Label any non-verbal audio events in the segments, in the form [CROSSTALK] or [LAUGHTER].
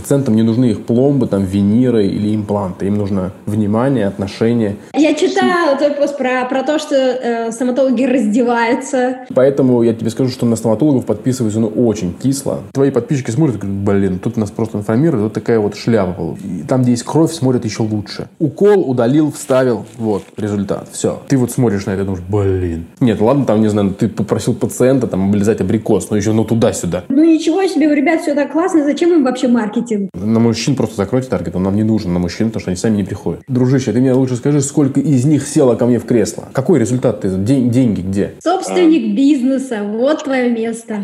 Пациентам не нужны их пломбы, там, виниры или импланты. Им нужно внимание, отношение. Я читала твой пост про, про то, что э, стоматологи раздеваются. Поэтому я тебе скажу, что на стоматологов подписываюсь ну, очень кисло. Твои подписчики смотрят и говорят, блин, тут нас просто информируют, вот такая вот шляпа. И там, где есть кровь, смотрят еще лучше. Укол удалил, вставил, вот результат, все. Ты вот смотришь на это и думаешь, блин. Нет, ладно, там, не знаю, ты попросил пациента там облизать абрикос, но еще ну туда-сюда. Ну ничего себе, у ребят все так классно, зачем им вообще маркетинг? На мужчин просто закройте таргет, он нам не нужен на мужчин, потому что они сами не приходят. Дружище, ты мне лучше скажи, сколько из них село ко мне в кресло? Какой результат ты? День, деньги где? Собственник бизнеса, вот твое место.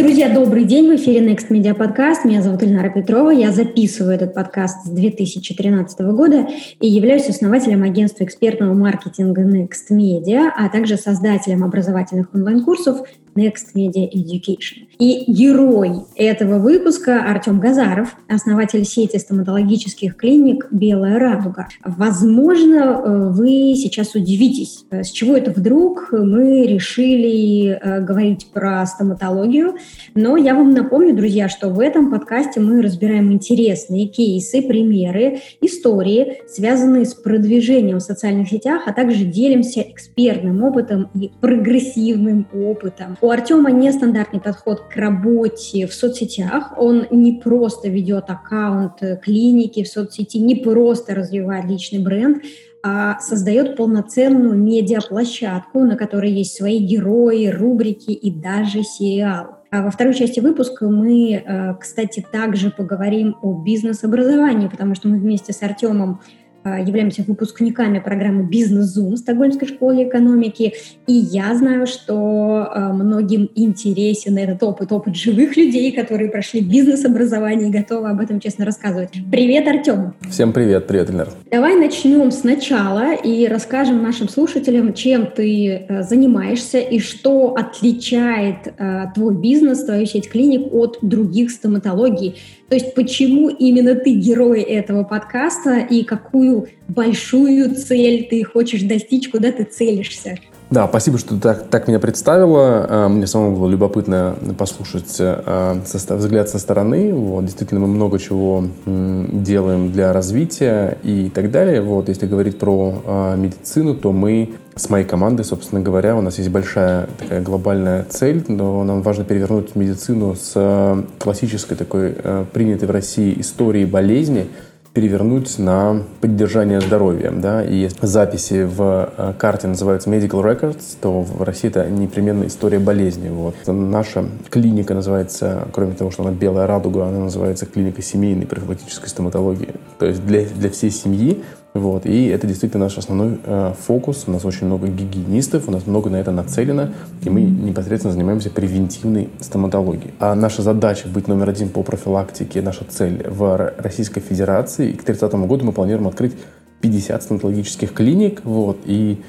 Друзья, добрый день. В эфире Next Media Podcast. Меня зовут Ильнара Петрова. Я записываю этот подкаст с 2013 года и являюсь основателем агентства экспертного маркетинга Next Media, а также создателем образовательных онлайн-курсов Next Media Education. И герой этого выпуска Артем Газаров, основатель сети стоматологических клиник «Белая радуга». Возможно, э, вы сейчас удивитесь, э, с чего это вдруг мы решили э, говорить про стоматологию, но я вам напомню, друзья, что в этом подкасте мы разбираем интересные кейсы, примеры, истории, связанные с продвижением в социальных сетях, а также делимся экспертным опытом и прогрессивным опытом. У Артема нестандартный подход к работе в соцсетях. Он не просто ведет аккаунт клиники в соцсети, не просто развивает личный бренд, а создает полноценную медиаплощадку, на которой есть свои герои, рубрики и даже сериал. А во второй части выпуска мы, э, кстати, также поговорим о бизнес-образовании, потому что мы вместе с Артемом являемся выпускниками программы «Бизнес Зум» Стокгольмской школы экономики, и я знаю, что а, многим интересен этот опыт, опыт живых людей, которые прошли бизнес-образование и готовы об этом честно рассказывать. Привет, Артем! Всем привет, привет, Эльнар! Давай начнем сначала и расскажем нашим слушателям, чем ты э, занимаешься и что отличает э, твой бизнес, твою сеть клиник от других стоматологий. То есть почему именно ты герой этого подкаста и какую большую цель ты хочешь достичь, куда ты целишься? Да, спасибо, что ты так, так меня представила. А, мне самому было любопытно послушать а, взгляд со стороны. Вот, действительно, мы много чего делаем для развития и так далее. Вот, если говорить про а, медицину, то мы с моей командой, собственно говоря, у нас есть большая такая глобальная цель, но нам важно перевернуть медицину с классической такой принятой в России истории болезни – перевернуть на поддержание здоровья. Да? И записи в э, карте называются Medical Records, то в России это непременно история болезни. Вот. Наша клиника называется, кроме того, что она белая радуга, она называется клиника семейной профилактической стоматологии. То есть для, для всей семьи вот, и это действительно наш основной э, фокус. У нас очень много гигиенистов, у нас много на это нацелено, и мы непосредственно занимаемся превентивной стоматологией. А наша задача быть номер один по профилактике, наша цель в Российской Федерации. И к 30 году мы планируем открыть 50 стоматологических клиник. Вот, и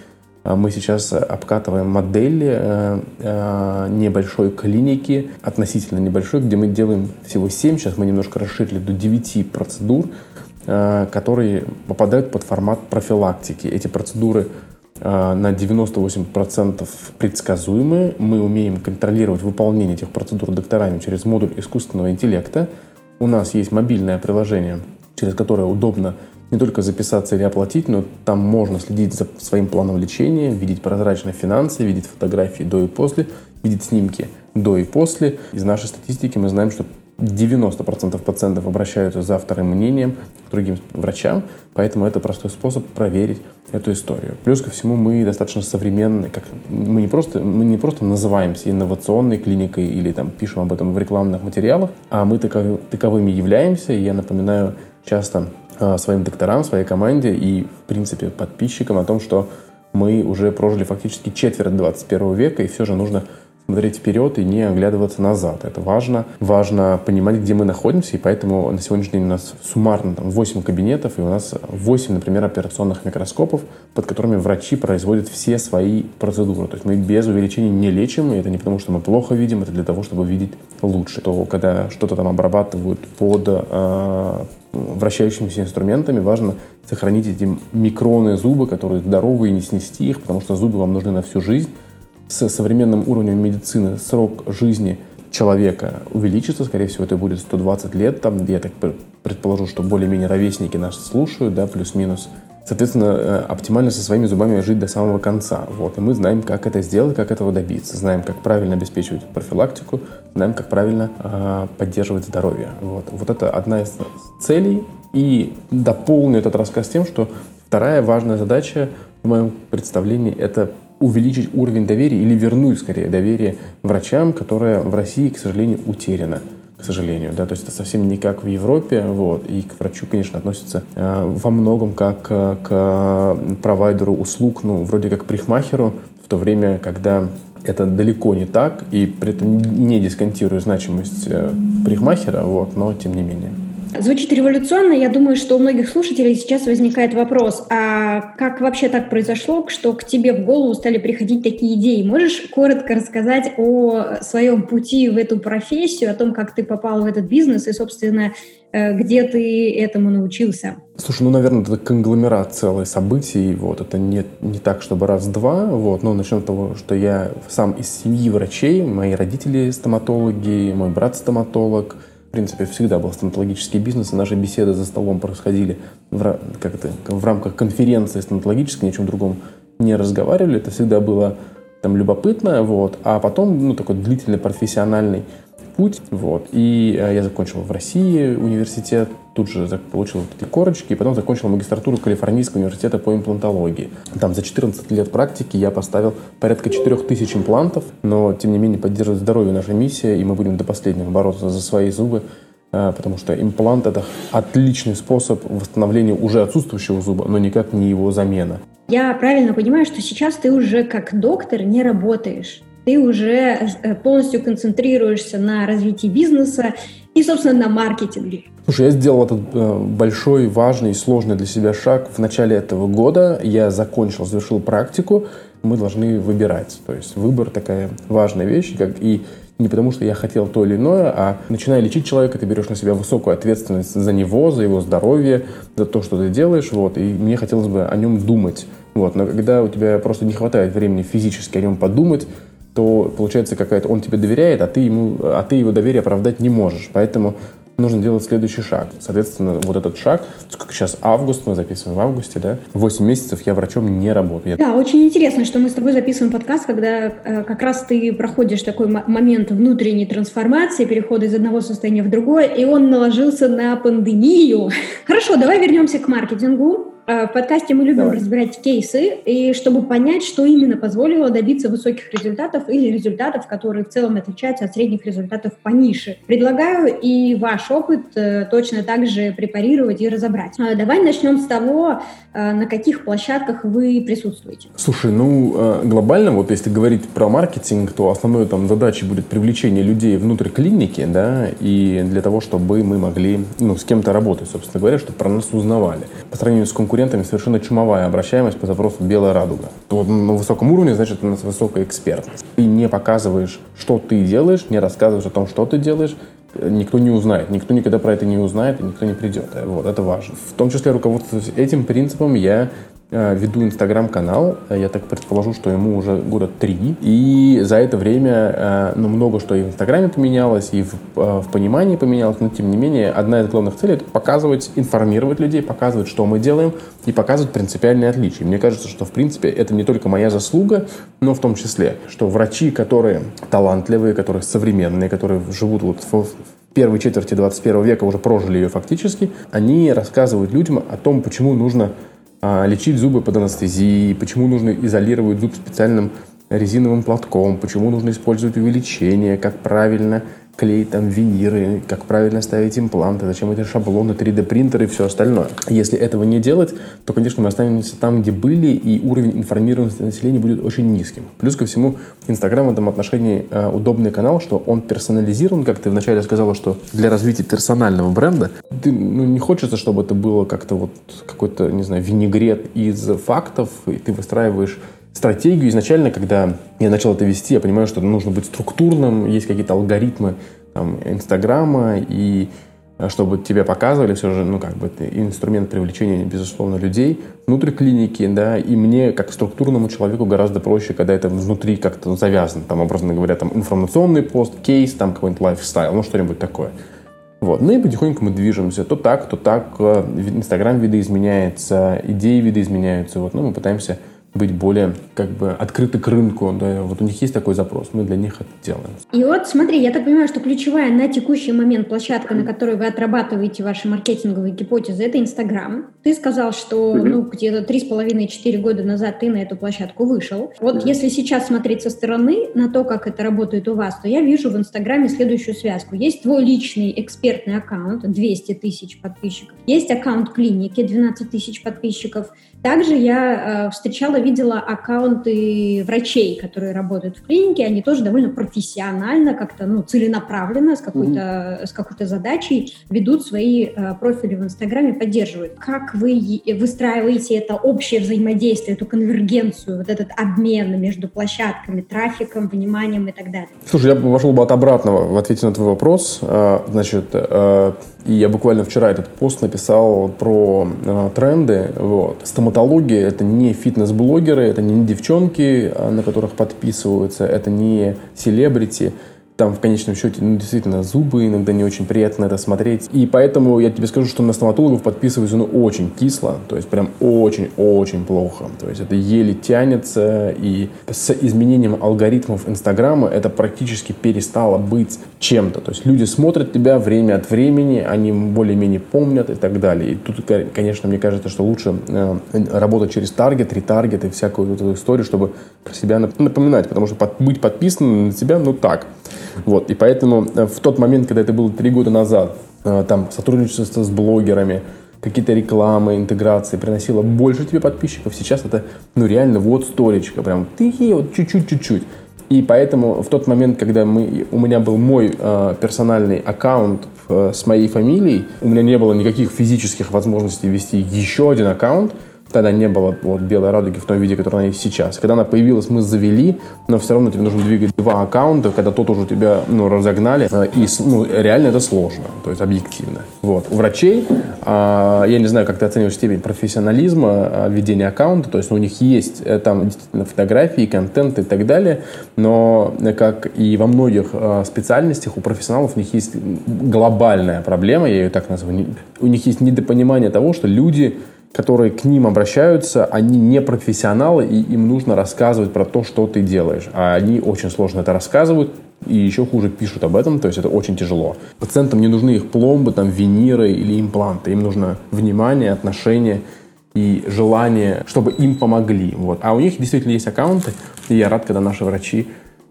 э, мы сейчас обкатываем модели э, э, небольшой клиники, относительно небольшой, где мы делаем всего 7, сейчас мы немножко расширили до 9 процедур, которые попадают под формат профилактики. Эти процедуры э, на 98% предсказуемые. Мы умеем контролировать выполнение этих процедур докторами через модуль искусственного интеллекта. У нас есть мобильное приложение, через которое удобно не только записаться или оплатить, но там можно следить за своим планом лечения, видеть прозрачные финансы, видеть фотографии до и после, видеть снимки до и после. Из нашей статистики мы знаем, что 90% пациентов обращаются за вторым мнением к другим врачам, поэтому это простой способ проверить эту историю. Плюс ко всему мы достаточно современные, как мы не просто мы не просто называемся инновационной клиникой или там пишем об этом в рекламных материалах, а мы таков, таковыми являемся. Я напоминаю часто э, своим докторам, своей команде и в принципе подписчикам о том, что мы уже прожили фактически четверть 21 века, и все же нужно смотреть вперед и не оглядываться назад. Это важно. Важно понимать, где мы находимся, и поэтому на сегодняшний день у нас суммарно там 8 кабинетов, и у нас 8, например, операционных микроскопов, под которыми врачи производят все свои процедуры. То есть мы без увеличения не лечим, и это не потому, что мы плохо видим, это для того, чтобы видеть лучше. То, когда что-то там обрабатывают под э, вращающимися инструментами, важно сохранить эти микроны зубы, которые здоровые, не снести их, потому что зубы вам нужны на всю жизнь с современным уровнем медицины срок жизни человека увеличится, скорее всего, это будет 120 лет, там, я так предположу, что более-менее ровесники нас слушают, да, плюс-минус. Соответственно, э, оптимально со своими зубами жить до самого конца. Вот. И мы знаем, как это сделать, как этого добиться. Знаем, как правильно обеспечивать профилактику, знаем, как правильно э, поддерживать здоровье. Вот. вот это одна из целей. И дополню этот рассказ тем, что вторая важная задача в моем представлении – это увеличить уровень доверия или вернуть, скорее, доверие врачам, которое в России, к сожалению, утеряно к сожалению, да, то есть это совсем не как в Европе, вот, и к врачу, конечно, относятся э, во многом как э, к провайдеру услуг, ну, вроде как к парикмахеру, в то время, когда это далеко не так, и при этом не дисконтирую значимость э, парикмахера, вот, но тем не менее. Звучит революционно. Я думаю, что у многих слушателей сейчас возникает вопрос, а как вообще так произошло, что к тебе в голову стали приходить такие идеи? Можешь коротко рассказать о своем пути в эту профессию, о том, как ты попал в этот бизнес и, собственно, э, где ты этому научился? Слушай, ну, наверное, это конгломерат целых событий. Вот, это не, не так, чтобы раз-два. Вот, но начнем с того, что я сам из семьи врачей. Мои родители стоматологи, мой брат стоматолог – в принципе, всегда был стоматологический бизнес, и наши беседы за столом происходили в, как это, в рамках конференции стоматологической, ни о чем другом не разговаривали. Это всегда было там любопытно, вот. А потом, ну, такой длительный профессиональный путь, вот. И э, я закончил в России университет, тут же получил эти корочки, и потом закончил магистратуру Калифорнийского университета по имплантологии. Там за 14 лет практики я поставил порядка 4000 имплантов, но, тем не менее, поддерживать здоровье наша миссия, и мы будем до последнего бороться за свои зубы, э, потому что имплант – это отличный способ восстановления уже отсутствующего зуба, но никак не его замена. Я правильно понимаю, что сейчас ты уже как доктор не работаешь? Ты уже э, полностью концентрируешься на развитии бизнеса и, собственно, на маркетинге. Слушай, я сделал этот э, большой, важный и сложный для себя шаг в начале этого года. Я закончил, завершил практику. Мы должны выбирать. То есть выбор такая важная вещь, как и не потому, что я хотел то или иное, а начиная лечить человека, ты берешь на себя высокую ответственность за него, за его здоровье, за то, что ты делаешь, вот, и мне хотелось бы о нем думать. Вот, но когда у тебя просто не хватает времени физически о нем подумать, то получается какая-то, он тебе доверяет, а ты, ему, а ты его доверие оправдать не можешь. Поэтому нужно делать следующий шаг. Соответственно, вот этот шаг, сколько сейчас август, мы записываем в августе, да, 8 месяцев я врачом не работаю. Да, очень интересно, что мы с тобой записываем подкаст, когда э, как раз ты проходишь такой момент внутренней трансформации, перехода из одного состояния в другое, и он наложился на пандемию. [LAUGHS] Хорошо, давай вернемся к маркетингу. Э, в подкасте мы любим Давай. разбирать кейсы, и чтобы понять, что именно позволило добиться высоких результатов или результатов, которые в целом отличаются от средних результатов по нише. Предлагаю и ваш опыт э, точно так же препарировать и разобрать. Э, давай начнем с того, на каких площадках вы присутствуете. Слушай, ну глобально, вот если говорить про маркетинг, то основной там задачей будет привлечение людей внутрь клиники, да, и для того, чтобы мы могли, ну, с кем-то работать, собственно говоря, чтобы про нас узнавали. По сравнению с конкурентами конкурентами совершенно чумовая обращаемость по запросу «белая радуга». То на высоком уровне, значит, у нас высокая экспертность. Ты не показываешь, что ты делаешь, не рассказываешь о том, что ты делаешь, никто не узнает, никто никогда про это не узнает, и никто не придет. Вот, это важно. В том числе руководствуясь этим принципом, я Э, веду инстаграм-канал, э, я так предположу, что ему уже года три, и за это время э, ну, много что и в инстаграме поменялось, и в, в понимании поменялось, но тем не менее одна из главных целей это показывать, информировать людей, показывать, что мы делаем, и показывать принципиальные отличия. Мне кажется, что в принципе это не только моя заслуга, но в том числе, что врачи, которые талантливые, которые современные, которые живут вот в первой четверти 21 века, уже прожили ее фактически, они рассказывают людям о том, почему нужно лечить зубы под анестезией, почему нужно изолировать зуб специальным резиновым платком, почему нужно использовать увеличение, как правильно клеить там виниры, как правильно ставить импланты, зачем эти шаблоны, 3D-принтеры и все остальное. Если этого не делать, то, конечно, мы останемся там, где были, и уровень информированности населения будет очень низким. Плюс ко всему, Инстаграм в этом отношении э, удобный канал, что он персонализирован, как ты вначале сказала, что для развития персонального бренда ты, ну, не хочется, чтобы это было как-то вот какой-то, не знаю, винегрет из фактов, и ты выстраиваешь стратегию изначально, когда я начал это вести, я понимаю, что нужно быть структурным, есть какие-то алгоритмы там, Инстаграма, и чтобы тебе показывали все же, ну, как бы, это инструмент привлечения, безусловно, людей внутрь клиники, да, и мне, как структурному человеку, гораздо проще, когда это внутри как-то завязано, там, образно говоря, там, информационный пост, кейс, там, какой-нибудь лайфстайл, ну, что-нибудь такое. Вот. Ну и потихоньку мы движемся. То так, то так. Э, Инстаграм видоизменяется, идеи видоизменяются. Вот. Ну, мы пытаемся быть более как бы открыты к рынку. Да, вот у них есть такой запрос, мы для них это делаем. И вот смотри, я так понимаю, что ключевая на текущий момент площадка, на которой вы отрабатываете ваши маркетинговые гипотезы, это Инстаграм. Ты сказал, что ну, где-то три с половиной-четыре года назад ты на эту площадку вышел. Вот mm-hmm. если сейчас смотреть со стороны на то, как это работает у вас, то я вижу в Инстаграме следующую связку. Есть твой личный экспертный аккаунт, 200 тысяч подписчиков. Есть аккаунт клиники, 12 тысяч подписчиков. Также я э, встречала, видела аккаунты врачей, которые работают в клинике, они тоже довольно профессионально, как-то ну, целенаправленно, с какой-то, mm-hmm. с какой-то задачей ведут свои э, профили в Инстаграме, поддерживают. Как вы выстраиваете это общее взаимодействие, эту конвергенцию, вот этот обмен между площадками, трафиком, вниманием и так далее? Слушай, я пошел бы от обратного в ответе на твой вопрос. Э, значит, э, я буквально вчера этот пост написал про э, тренды. Вот. Стоматология – это не фитнес-блогеры, это не девчонки, а, на которых подписываются, это не селебрити – там в конечном счете, ну, действительно, зубы иногда не очень приятно это смотреть. И поэтому я тебе скажу, что на стоматологов подписываюсь, ну, очень кисло, то есть прям очень-очень плохо. То есть это еле тянется, и с изменением алгоритмов Инстаграма это практически перестало быть чем-то. То есть люди смотрят тебя время от времени, они более-менее помнят и так далее. И тут, конечно, мне кажется, что лучше э, работать через таргет, ретаргет и всякую эту историю, чтобы про себя напоминать, потому что под, быть подписанным на тебя, ну так – вот, и поэтому э, в тот момент, когда это было три года назад, э, там сотрудничество с блогерами, какие-то рекламы, интеграции приносило больше тебе подписчиков. Сейчас это, ну, реально вот сторичка, прям ты вот чуть-чуть, чуть-чуть. И поэтому в тот момент, когда мы, у меня был мой э, персональный аккаунт э, с моей фамилией, у меня не было никаких физических возможностей вести еще один аккаунт, Тогда не было вот, белой радуги в том виде, который она есть сейчас. Когда она появилась, мы завели, но все равно тебе нужно двигать два аккаунта, когда тот уже тебя ну, разогнали. Э, и ну, реально это сложно, то есть объективно. Вот. У врачей, а, я не знаю, как ты оцениваешь степень профессионализма а, ведения аккаунта, то есть у них есть э, там действительно фотографии, контент и так далее, но как и во многих специальностях у профессионалов у них есть глобальная проблема, я ее так назову, у них есть недопонимание того, что люди которые к ним обращаются, они не профессионалы, и им нужно рассказывать про то, что ты делаешь. А они очень сложно это рассказывают, и еще хуже пишут об этом, то есть это очень тяжело. Пациентам не нужны их пломбы, там, виниры или импланты. Им нужно внимание, отношение и желание, чтобы им помогли. Вот. А у них действительно есть аккаунты, и я рад, когда наши врачи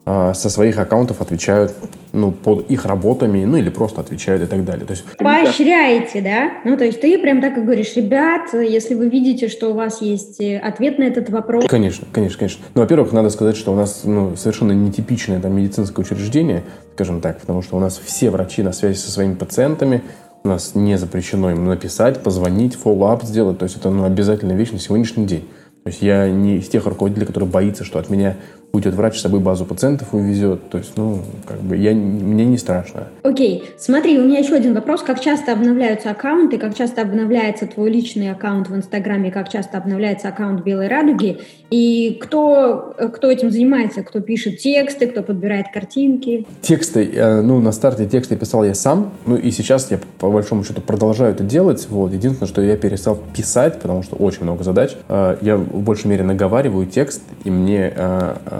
со своих аккаунтов отвечают ну, под их работами, ну, или просто отвечают и так далее. То есть, Поощряете, да? Ну, то есть ты прям так и говоришь, ребят, если вы видите, что у вас есть э, ответ на этот вопрос. Конечно, конечно, конечно. Ну, во-первых, надо сказать, что у нас ну, совершенно нетипичное там, медицинское учреждение, скажем так, потому что у нас все врачи на связи со своими пациентами, у нас не запрещено им написать, позвонить, follow-up сделать, то есть это ну, обязательная вещь на сегодняшний день. То есть я не из тех руководителей, которые боится, что от меня уйдет врач с собой базу пациентов увезет. То есть, ну, как бы я, мне не страшно. Окей, okay. смотри, у меня еще один вопрос. Как часто обновляются аккаунты, как часто обновляется твой личный аккаунт в Инстаграме, как часто обновляется аккаунт Белой Радуги, и кто, кто этим занимается, кто пишет тексты, кто подбирает картинки? Тексты, э, ну, на старте тексты писал я сам, ну, и сейчас я, по большому счету, продолжаю это делать, вот. Единственное, что я перестал писать, потому что очень много задач. Э, я в большей мере наговариваю текст, и мне э, Э,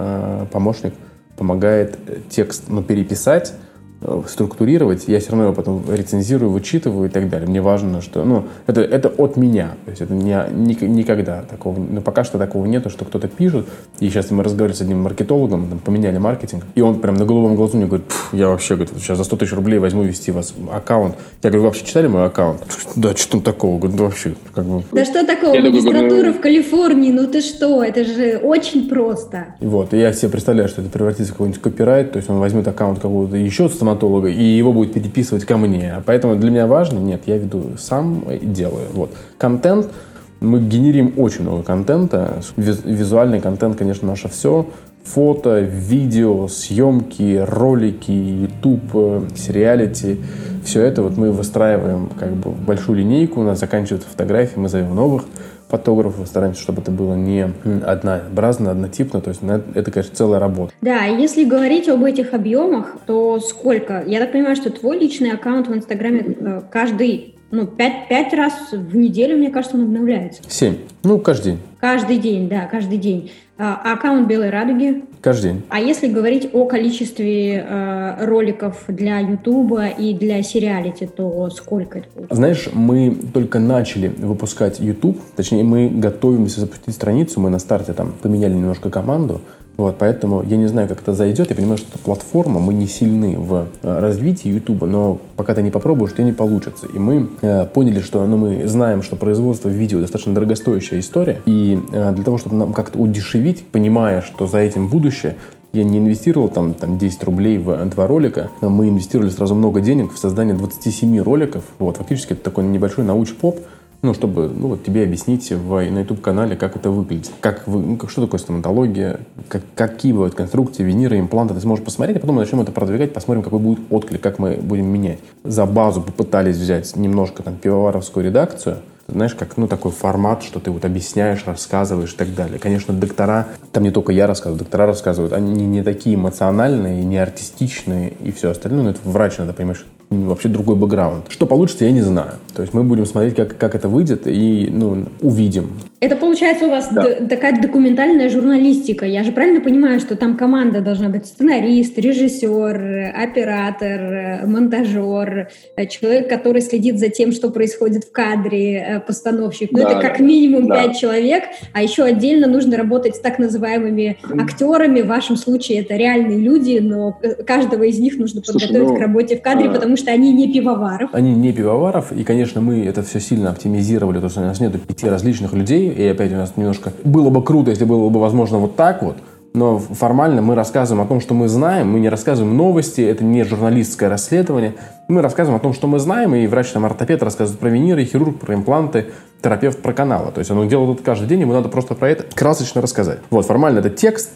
помощник помогает текст ну, переписать, структурировать, я все равно его потом рецензирую, вычитываю и так далее. Мне важно, что, ну, это, это от меня, то есть это не, ни, никогда такого, ну, пока что такого нету, что кто-то пишет, и сейчас мы разговаривали с одним маркетологом, там, поменяли маркетинг, и он прям на голубом глазу мне говорит, я вообще, говорит, сейчас за 100 тысяч рублей возьму вести вас аккаунт. Я говорю, вы вообще читали мой аккаунт? Да, что там такого? Говорю, да вообще, как бы... Да что такого? Я Магистратура в Калифорнии, ну ты что, это же очень просто. Вот, и я себе представляю, что это превратится в какой-нибудь копирайт, то есть он возьмет аккаунт какого-то еще стоматолога, и его будет переписывать ко мне. Поэтому для меня важно, нет, я веду сам и делаю. Вот. Контент, мы генерим очень много контента. Визуальный контент, конечно, наше все. Фото, видео, съемки, ролики, YouTube, э, сериалити, все это вот мы выстраиваем как бы большую линейку, у нас заканчиваются фотографии, мы зовем новых фотографов, стараемся, чтобы это было не однообразно, однотипно, то есть это, конечно, целая работа. Да, если говорить об этих объемах, то сколько? Я так понимаю, что твой личный аккаунт в Инстаграме э, каждый ну, пять, пять раз в неделю, мне кажется, он обновляется. Семь. Ну, каждый день. Каждый день, да, каждый день. А аккаунт Белой Радуги? Каждый день. А если говорить о количестве э, роликов для Ютуба и для сериалити, то сколько это получается? Знаешь, мы только начали выпускать YouTube, точнее, мы готовимся запустить страницу, мы на старте там поменяли немножко команду, вот, поэтому я не знаю, как это зайдет. Я понимаю, что это платформа, мы не сильны в э, развитии YouTube, но пока ты не попробуешь, тебе не получится. И мы э, поняли, что ну, мы знаем, что производство видео достаточно дорогостоящая история. И э, для того, чтобы нам как-то удешевить, понимая, что за этим будущее, я не инвестировал там, там 10 рублей в два ролика, мы инвестировали сразу много денег в создание 27 роликов. Вот, фактически это такой небольшой науч-поп, ну, чтобы ну, вот тебе объяснить в, на YouTube-канале, как это выглядит. Как вы, ну, что такое стоматология, как, какие бывают конструкции, виниры, импланты. Ты сможешь посмотреть, а потом мы начнем это продвигать, посмотрим, какой будет отклик, как мы будем менять. За базу попытались взять немножко там пивоваровскую редакцию, знаешь, как, ну, такой формат, что ты вот объясняешь, рассказываешь и так далее. Конечно, доктора, там не только я рассказываю, доктора рассказывают, они не такие эмоциональные, не артистичные и все остальное. Ну, это врач надо понимать, что вообще другой бэкграунд. Что получится, я не знаю. То есть мы будем смотреть, как, как это выйдет, и ну, увидим. Это получается у вас да. такая документальная журналистика. Я же правильно понимаю, что там команда должна быть сценарист, режиссер, оператор, монтажер, человек, который следит за тем, что происходит в кадре, э, постановщик. Ну, да, это как минимум да. пять человек, а еще отдельно нужно работать с так называемыми актерами. В вашем случае это реальные люди, но каждого из них нужно Слушай, подготовить ну, к работе в кадре, а... потому что они не пивоваров. Они не пивоваров, и, конечно, мы это все сильно оптимизировали, то есть у нас нет пяти различных людей, и опять у нас немножко... Было бы круто, если было бы возможно вот так вот, но формально мы рассказываем о том, что мы знаем, мы не рассказываем новости, это не журналистское расследование. Мы рассказываем о том, что мы знаем, и врач там ортопед рассказывает про виниры, хирург про импланты, терапевт про каналы. То есть он делает это каждый день, ему надо просто про это красочно рассказать. Вот, формально это текст,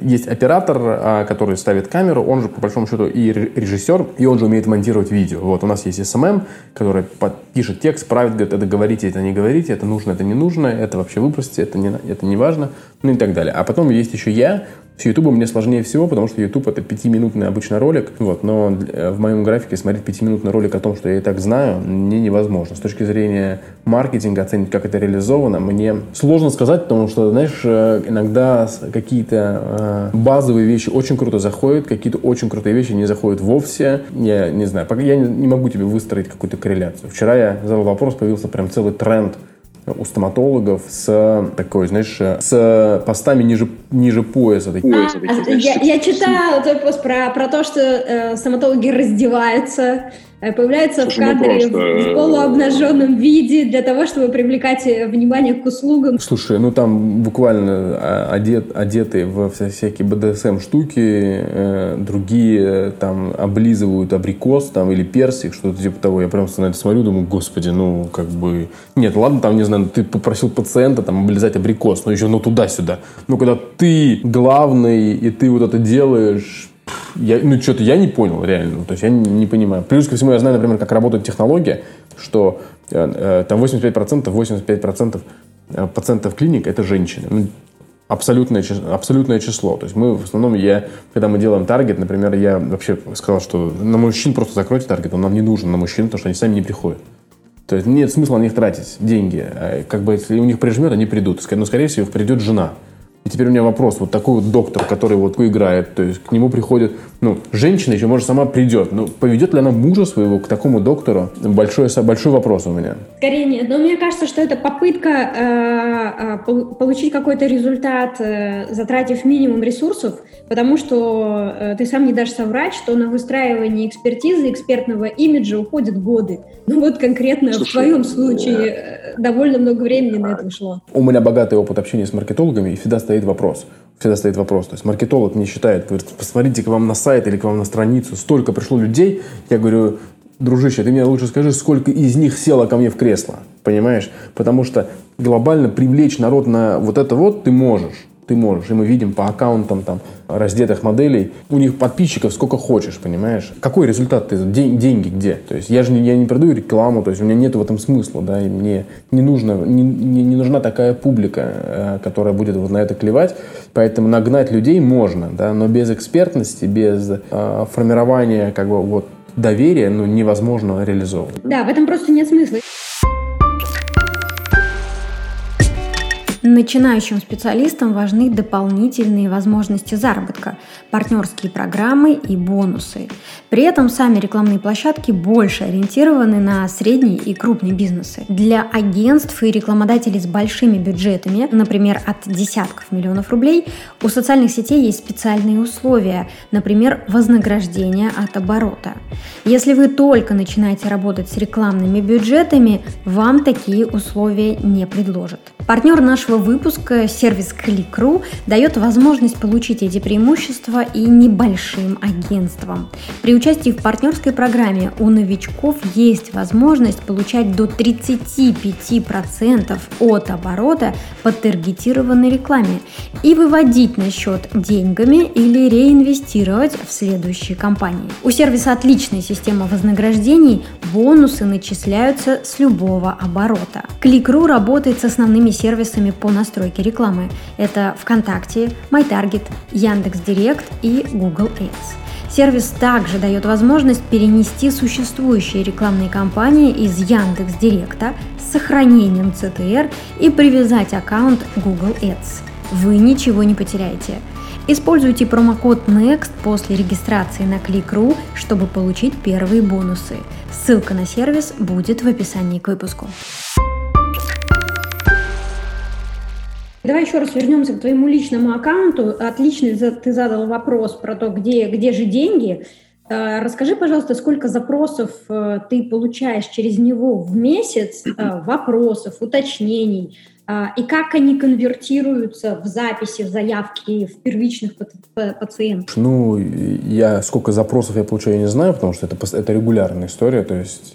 есть оператор, а, который ставит камеру, он же, по большому счету, и режиссер, и он же умеет монтировать видео. Вот, у нас есть SMM, который пишет текст, правит, говорит, это говорите, это не говорите, это нужно, это не нужно, это вообще выбросьте, это не, это не важно, ну и так далее. А потом есть еще я, с YouTube мне сложнее всего, потому что YouTube это пятиминутный обычный ролик, вот, но в моем графике смотреть пятиминутный ролик о том, что я и так знаю, мне невозможно. С точки зрения маркетинга, оценить, как это реализовано, мне сложно сказать, потому что, знаешь, э, иногда какие-то э, базовые вещи очень круто заходят, какие-то очень крутые вещи не заходят вовсе. Я не знаю, я не могу тебе выстроить какую-то корреляцию. Вчера я задал вопрос, появился прям целый тренд у стоматологов с такой, знаешь, с постами ниже, ниже пояса. Такие. А, а, я, я читала твой пост про, про то, что э, стоматологи раздеваются появляется Слушай, в ну кадре просто... в полуобнаженном виде для того, чтобы привлекать э, внимание к услугам. Слушай, ну там буквально одет, одеты в всякие БДСМ штуки, э, другие там облизывают абрикос там или персик, что-то типа того. Я прям на это смотрю, думаю, господи, ну как бы... Нет, ладно, там, не знаю, ты попросил пациента там облизать абрикос, но еще ну туда-сюда. Ну когда ты главный, и ты вот это делаешь, я, ну, что-то я не понял реально. То есть я не, не понимаю. Плюс ко всему я знаю, например, как работает технология, что э, э там 85%, 85% э, пациентов клиник – это женщины. Ну, абсолютное, абсолютное число. То есть мы в основном, я, когда мы делаем таргет, например, я вообще сказал, что на мужчин просто закройте таргет, он нам не нужен на мужчин, потому что они сами не приходят. То есть нет смысла на них тратить деньги. А как бы если у них прижмет, они придут. Но, скорее всего, придет жена. И теперь у меня вопрос. Вот такой вот доктор, который вот играет, то есть к нему приходит, ну, женщина еще, может, сама придет. Но поведет ли она мужа своего к такому доктору? Большой, большой вопрос у меня. Скорее нет. Но мне кажется, что это попытка э, э, получить какой-то результат, э, затратив минимум ресурсов, потому что э, ты сам не дашь соврать, что на выстраивание экспертизы, экспертного имиджа уходят годы. Ну вот конкретно Слушай, в твоем случае э, довольно много времени на это ушло. У меня богатый опыт общения с маркетологами, и всегда стоит вопрос. Всегда стоит вопрос. То есть маркетолог не считает, говорит, посмотрите к вам на сайт или к вам на страницу, столько пришло людей. Я говорю, дружище, ты мне лучше скажи, сколько из них село ко мне в кресло. Понимаешь? Потому что глобально привлечь народ на вот это вот ты можешь. Ты можешь. И мы видим по аккаунтам там раздетых моделей, у них подписчиков сколько хочешь, понимаешь? Какой результат ты? День, деньги где? То есть я же не, я не продаю рекламу, то есть у меня нет в этом смысла, да, и мне не нужно, не, не, не нужна такая публика, э, которая будет вот на это клевать, поэтому нагнать людей можно, да, но без экспертности, без э, формирования как бы вот доверия, ну, невозможно реализовывать. Да, в этом просто нет смысла. Начинающим специалистам важны дополнительные возможности заработка, партнерские программы и бонусы. При этом сами рекламные площадки больше ориентированы на средние и крупные бизнесы. Для агентств и рекламодателей с большими бюджетами, например, от десятков миллионов рублей, у социальных сетей есть специальные условия, например, вознаграждение от оборота. Если вы только начинаете работать с рекламными бюджетами, вам такие условия не предложат. Партнер нашего выпуска, сервис Click.ru, дает возможность получить эти преимущества и небольшим агентствам. При участии в партнерской программе у новичков есть возможность получать до 35% от оборота по таргетированной рекламе и выводить на счет деньгами или реинвестировать в следующие компании. У сервиса отличная система вознаграждений, бонусы начисляются с любого оборота. Click.ru работает с основными сервисами по настройке рекламы. Это ВКонтакте, MyTarget, Яндекс.Директ и Google Ads. Сервис также дает возможность перенести существующие рекламные кампании из Яндекс Директа с сохранением CTR и привязать аккаунт Google Ads. Вы ничего не потеряете. Используйте промокод NEXT после регистрации на Click.ru, чтобы получить первые бонусы. Ссылка на сервис будет в описании к выпуску. Давай еще раз вернемся к твоему личному аккаунту. Отлично ты задал вопрос про то, где, где же деньги. Э, расскажи, пожалуйста, сколько запросов э, ты получаешь через него в месяц, э, вопросов, уточнений, и как они конвертируются в записи, в заявки, в первичных пациентов? Ну, я сколько запросов я получаю, я не знаю, потому что это, это регулярная история, то есть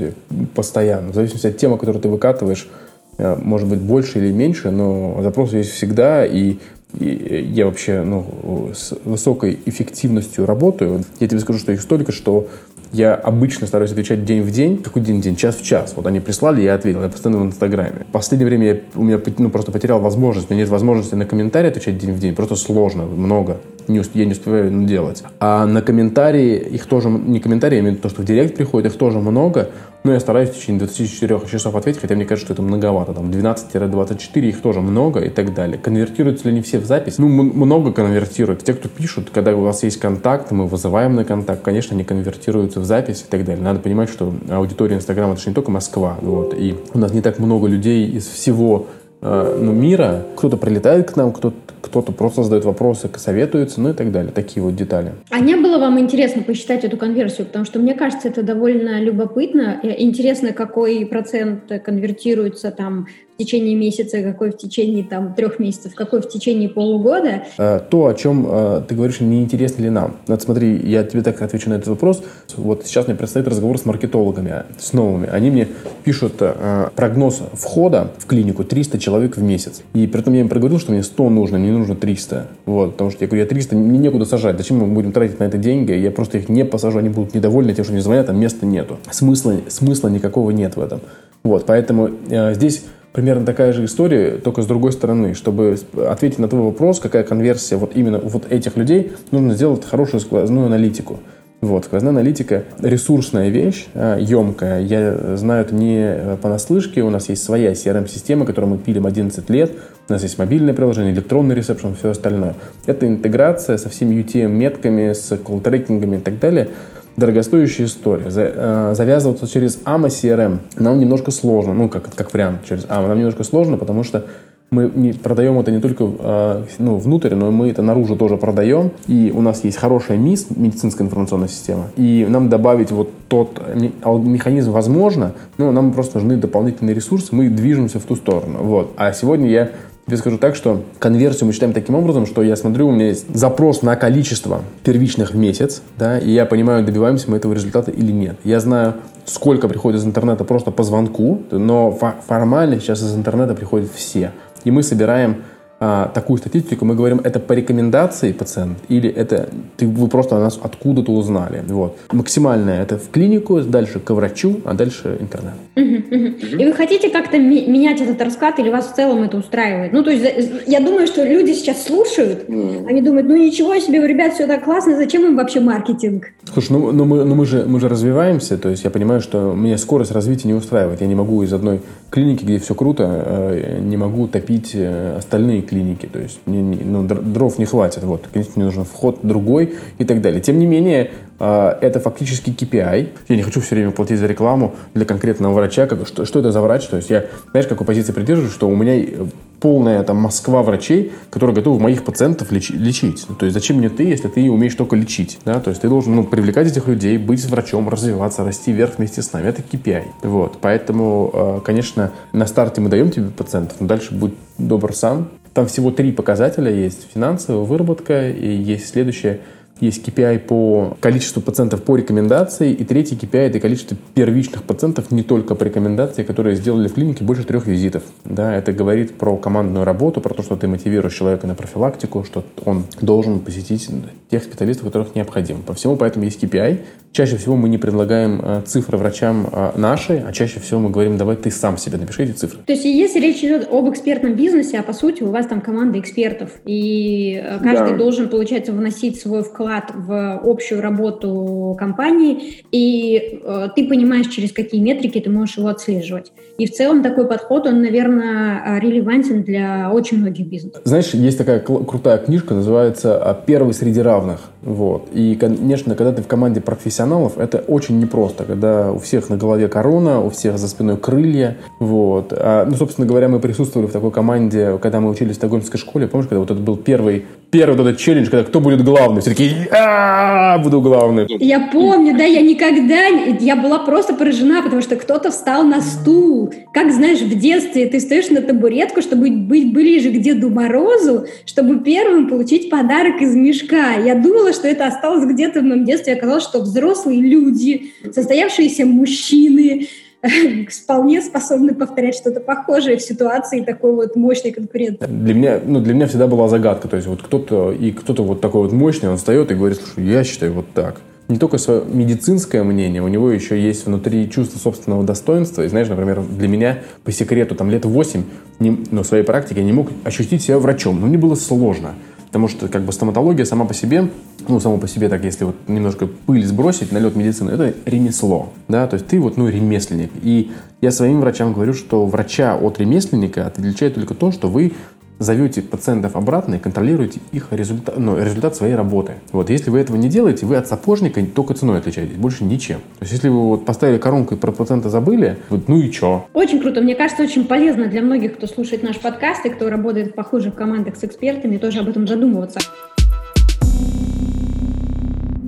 постоянно. В зависимости от темы, которую ты выкатываешь, Э, может быть больше или меньше, но запрос есть всегда, и, и я вообще ну, с высокой эффективностью работаю. Я тебе скажу, что их столько, что я обычно стараюсь отвечать день в день. Какой день в день? Час в час. Вот они прислали, я ответил. Я постоянно в Инстаграме. В последнее время я, у меня ну, просто потерял возможность. У меня нет возможности на комментарии отвечать день в день. Просто сложно, много. Не, я не успеваю делать. А на комментарии, их тоже, не комментарии, а именно то, что в директ приходит, их тоже много. Но я стараюсь в течение 24 часов ответить, хотя мне кажется, что это многовато. Там 12-24, их тоже много и так далее. Конвертируются ли они все в запись? Ну, много конвертируют. Те, кто пишут, когда у вас есть контакт, мы вызываем на контакт, конечно, они конвертируются в запись и так далее. Надо понимать, что аудитория Инстаграма это же не только Москва. Вот, и у нас не так много людей из всего ну, мира. Кто-то прилетает к нам, кто-то кто-то просто задает вопросы, советуется, ну и так далее. Такие вот детали. А не было вам интересно посчитать эту конверсию? Потому что мне кажется, это довольно любопытно. Интересно, какой процент конвертируется там течение месяца, какой в течение там трех месяцев, какой в течение полугода. Э, то, о чем э, ты говоришь, не интересно ли нам? Вот смотри, я тебе так отвечу на этот вопрос. Вот сейчас мне предстоит разговор с маркетологами, с новыми. Они мне пишут э, прогноз входа в клинику 300 человек в месяц. И при этом я им проговорил, что мне 100 нужно, не нужно 300. Вот, потому что я говорю, я 300, мне некуда сажать. Зачем мы будем тратить на это деньги? Я просто их не посажу, они будут недовольны тем, что не звонят, а места нету. Смысла, смысла никакого нет в этом. Вот, поэтому э, здесь примерно такая же история, только с другой стороны. Чтобы ответить на твой вопрос, какая конверсия вот именно вот этих людей, нужно сделать хорошую сквозную аналитику. Вот, сквозная аналитика – ресурсная вещь, емкая. Я знаю это не э, понаслышке. У нас есть своя CRM-система, которую мы пилим 11 лет. У нас есть мобильное приложение, электронный ресепшн, все остальное. Это интеграция со всеми UTM-метками, с колл-трекингами и так далее – дорогостоящая история. Э, завязываться через AMA CRM нам немножко сложно, ну, как, как вариант через AMA, нам немножко сложно, потому что мы не продаем это не только э, ну, внутрь, но мы это наружу тоже продаем. И у нас есть хорошая МИС, медицинская информационная система. И нам добавить вот тот механизм возможно, но нам просто нужны дополнительные ресурсы, мы движемся в ту сторону. Вот. А сегодня я Тебе скажу так, что конверсию мы считаем таким образом, что я смотрю, у меня есть запрос на количество первичных в месяц, да, и я понимаю, добиваемся мы этого результата или нет. Я знаю, сколько приходит из интернета просто по звонку, но формально сейчас из интернета приходят все. И мы собираем а, такую статистику, мы говорим, это по рекомендации пациент или это ты, вы просто о нас откуда-то узнали. Вот. Максимальное это в клинику, дальше к врачу, а дальше интернет. И вы хотите как-то менять этот расклад или вас в целом это устраивает? Ну, то есть я думаю, что люди сейчас слушают, они думают, ну ничего себе, у ребят все так классно, зачем им вообще маркетинг? Слушай, ну, ну, мы, ну мы, же, мы же развиваемся, то есть я понимаю, что меня скорость развития не устраивает. Я не могу из одной клиники, где все круто, э, не могу топить э, остальные клиники. То есть мне, ну, дров не хватит. Вот, конечно, мне нужен вход другой и так далее. Тем не менее, э, это фактически KPI. Я не хочу все время платить за рекламу для конкретного врача. Как, что, что это за врач? То есть я, знаешь, какой позиции придерживаюсь, что у меня полная там Москва врачей, которые готовы моих пациентов лечи, лечить. Ну, то есть зачем мне ты, если ты умеешь только лечить? Да? То есть ты должен ну, привлекать этих людей, быть врачом, развиваться, расти вверх вместе с нами. Это KPI. Вот. Поэтому, э, конечно, на старте мы даем тебе пациентов, но дальше будь добр сам. Там всего три показателя есть. Финансовая выработка и есть следующее – есть KPI по количеству пациентов по рекомендации, и третий KPI – это количество первичных пациентов не только по рекомендации, которые сделали в клинике больше трех визитов. Да, это говорит про командную работу, про то, что ты мотивируешь человека на профилактику, что он должен посетить тех специалистов, которых необходимо. По всему поэтому есть KPI, Чаще всего мы не предлагаем э, цифры врачам э, наши, а чаще всего мы говорим, давай ты сам себе напиши эти цифры. То есть если речь идет об экспертном бизнесе, а по сути у вас там команда экспертов, и э, каждый да. должен, получается, вносить свой вклад в общую работу компании, и ты понимаешь, через какие метрики ты можешь его отслеживать. И в целом такой подход, он, наверное, релевантен для очень многих бизнесов. Знаешь, есть такая крутая книжка, называется «Первый среди равных». Вот. И, конечно, когда ты в команде профессионалов, это очень непросто, когда у всех на голове корона, у всех за спиной крылья. Вот. А, ну, собственно говоря, мы присутствовали в такой команде, когда мы учились в Стокгольмской школе. Помнишь, когда вот это был первый первый вот этот челлендж, когда кто будет главный, все такие, я буду главный. Я помню, да, я никогда, я была просто поражена, потому что кто-то встал на стул. Как, знаешь, в детстве ты стоишь на табуретку, чтобы быть ближе к Деду Морозу, чтобы первым получить подарок из мешка. Я думала, что это осталось где-то в моем детстве. Оказалось, что взрослые люди, состоявшиеся мужчины, [LAUGHS] вполне способны повторять что-то похожее в ситуации такой вот мощной конкуренции. Для меня, ну, для меня всегда была загадка. То есть вот кто-то, и кто-то вот такой вот мощный, он встает и говорит, слушай, я считаю вот так. Не только свое медицинское мнение, у него еще есть внутри чувство собственного достоинства. И знаешь, например, для меня по секрету там лет 8, не, ну, в своей практике я не мог ощутить себя врачом. Но мне было сложно. Потому что как бы стоматология сама по себе, ну, само по себе, так если вот немножко пыль сбросить, налет медицины, это ремесло, да, то есть ты вот, ну, ремесленник. И я своим врачам говорю, что врача от ремесленника отличает только то, что вы зовете пациентов обратно и контролируете их результат, ну, результат своей работы. Вот, если вы этого не делаете, вы от сапожника только ценой отличаетесь, больше ничем. То есть, если вы вот поставили коронку и про пациента забыли, вот, ну и чё? Очень круто. Мне кажется, очень полезно для многих, кто слушает наш подкаст и кто работает в похожих командах с экспертами, тоже об этом задумываться.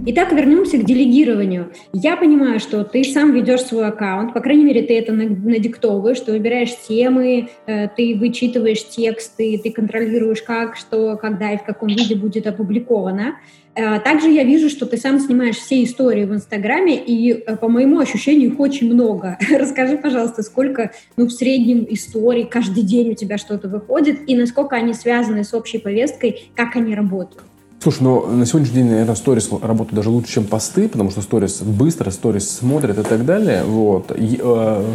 Итак, вернемся к делегированию. Я понимаю, что ты сам ведешь свой аккаунт, по крайней мере, ты это надиктовываешь, ты выбираешь темы, э, ты вычитываешь тексты, ты контролируешь, как, что, когда и в каком виде будет опубликовано. Э, также я вижу, что ты сам снимаешь все истории в Инстаграме, и, э, по моему ощущению, их очень много. [LAUGHS] Расскажи, пожалуйста, сколько ну, в среднем историй каждый день у тебя что-то выходит, и насколько они связаны с общей повесткой, как они работают. Слушай, ну на сегодняшний день, наверное, сторис работает даже лучше, чем посты, потому что сторис быстро, сторис смотрят и так далее. Вот. И, э,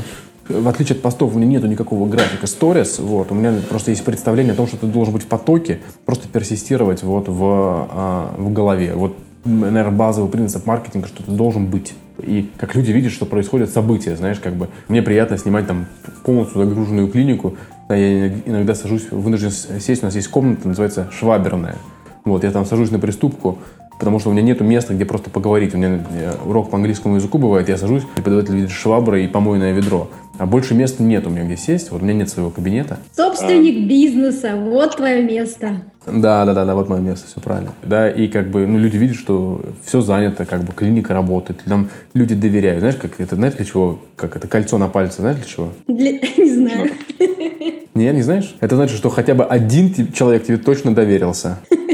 в отличие от постов, у меня нету никакого графика сторис. Вот. У меня просто есть представление о том, что ты должен быть в потоке, просто персистировать вот в, э, в голове. Вот, наверное, базовый принцип маркетинга, что ты должен быть. И как люди видят, что происходят события, знаешь, как бы мне приятно снимать там полностью загруженную клинику. Я иногда сажусь, вынужден сесть, у нас есть комната, называется шваберная. Вот, я там сажусь на приступку, потому что у меня нет места, где просто поговорить. У меня урок по английскому языку бывает, я сажусь, преподаватель видит швабры и помойное ведро. А больше места нет у меня где сесть, вот у меня нет своего кабинета. Собственник а... бизнеса, вот твое место. Да, да, да, да, вот мое место, все правильно. Да, и как бы, ну, люди видят, что все занято, как бы клиника работает, там люди доверяют. Знаешь, как это, знаешь, для чего? Как это кольцо на пальце, знаешь, для чего? Для... [LAUGHS] Не знаю. Не, не знаешь? Это значит, что хотя бы один человек тебе точно доверился. [LAUGHS]